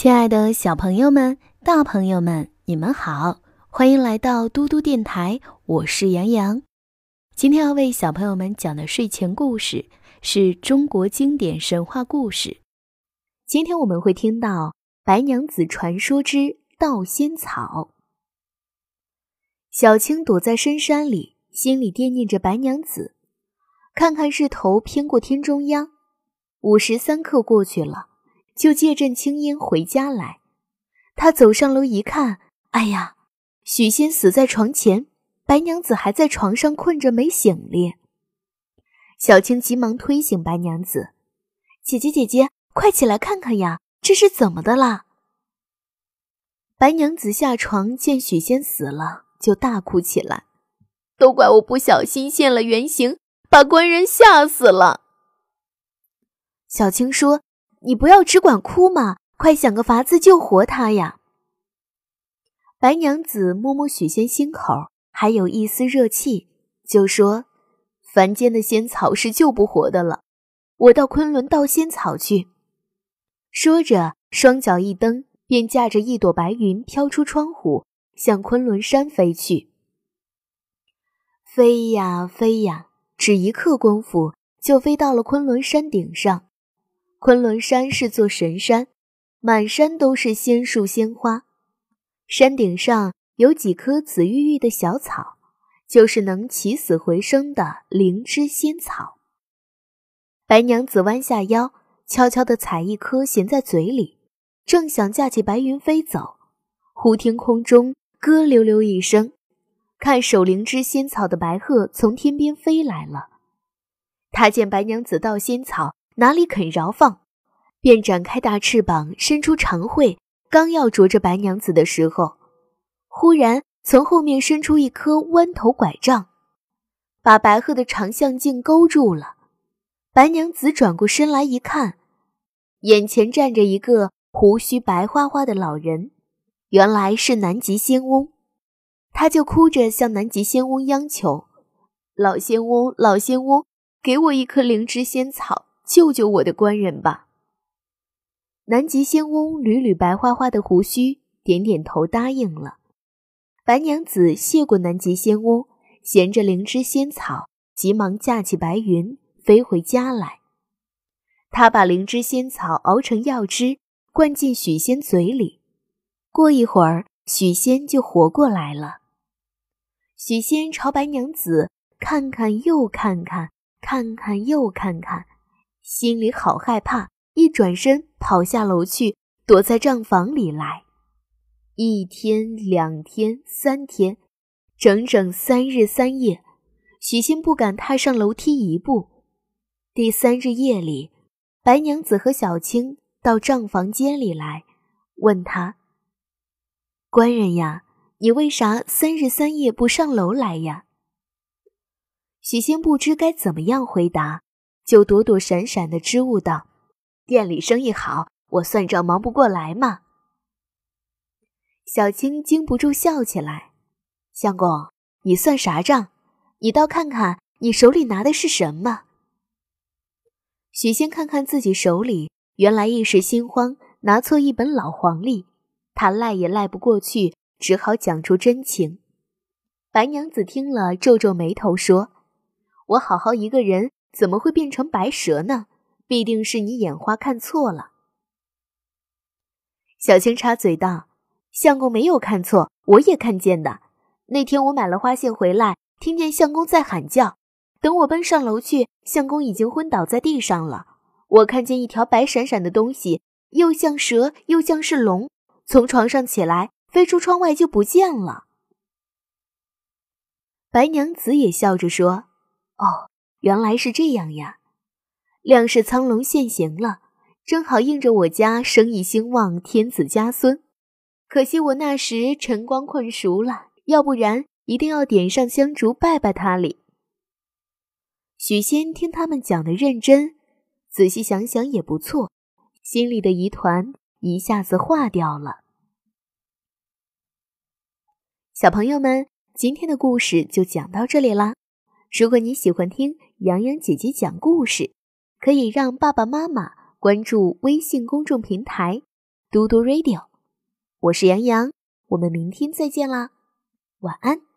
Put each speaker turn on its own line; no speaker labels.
亲爱的小朋友们、大朋友们，你们好，欢迎来到嘟嘟电台，我是杨洋。今天要为小朋友们讲的睡前故事是中国经典神话故事。今天我们会听到《白娘子传说之盗仙草》。小青躲在深山里，心里惦念着白娘子。看看日头偏过天中央，午时三刻过去了。就借阵青烟回家来，他走上楼一看，哎呀，许仙死在床前，白娘子还在床上困着没醒哩。小青急忙推醒白娘子：“姐姐姐姐，快起来看看呀，这是怎么的啦？”白娘子下床见许仙死了，就大哭起来：“都怪我不小心现了原形，把官人吓死了。”小青说。你不要只管哭嘛，快想个法子救活他呀！白娘子摸摸许仙心口，还有一丝热气，就说：“凡间的仙草是救不活的了，我到昆仑盗仙草去。”说着，双脚一蹬，便驾着一朵白云飘出窗户，向昆仑山飞去。飞呀飞呀，只一刻功夫，就飞到了昆仑山顶上。昆仑山是座神山，满山都是仙树仙花。山顶上有几棵紫郁郁的小草，就是能起死回生的灵芝仙草。白娘子弯下腰，悄悄地采一颗，衔在嘴里，正想架起白云飞走，忽听空中咯溜溜一声，看守灵芝仙草的白鹤从天边飞来了。他见白娘子盗仙草。哪里肯饶放，便展开大翅膀，伸出长喙，刚要啄着白娘子的时候，忽然从后面伸出一颗弯头拐杖，把白鹤的长项颈勾住了。白娘子转过身来一看，眼前站着一个胡须白花花的老人，原来是南极仙翁。他就哭着向南极仙翁央求：“老仙翁，老仙翁，给我一颗灵芝仙草。”救救我的官人吧！南极仙翁捋捋白花花的胡须，点点头答应了。白娘子谢过南极仙翁，衔着灵芝仙草，急忙驾起白云飞回家来。她把灵芝仙草熬成药汁，灌进许仙嘴里。过一会儿，许仙就活过来了。许仙朝白娘子看看又看看，看看又看看。心里好害怕，一转身跑下楼去，躲在账房里来。一天、两天、三天，整整三日三夜，许仙不敢踏上楼梯一步。第三日夜里，白娘子和小青到账房间里来，问他：“官人呀，你为啥三日三夜不上楼来呀？”许仙不知该怎么样回答。就躲躲闪闪的支吾道：“店里生意好，我算账忙不过来嘛。”小青禁不住笑起来：“相公，你算啥账？你倒看看，你手里拿的是什么？”许仙看看自己手里，原来一时心慌，拿错一本老黄历，他赖也赖不过去，只好讲出真情。白娘子听了，皱皱眉头说：“我好好一个人。”怎么会变成白蛇呢？必定是你眼花看错了。小青插嘴道：“相公没有看错，我也看见的。那天我买了花线回来，听见相公在喊叫。等我奔上楼去，相公已经昏倒在地上了。我看见一条白闪闪的东西，又像蛇又像是龙，从床上起来，飞出窗外就不见了。”白娘子也笑着说：“哦。”原来是这样呀，亮是苍龙现形了，正好应着我家生意兴旺，天子家孙。可惜我那时晨光困熟了，要不然一定要点上香烛拜拜他哩。许仙听他们讲的认真，仔细想想也不错，心里的疑团一下子化掉了。小朋友们，今天的故事就讲到这里啦。如果你喜欢听杨洋姐姐讲故事，可以让爸爸妈妈关注微信公众平台嘟嘟 Radio，我是杨洋，我们明天再见啦，晚安。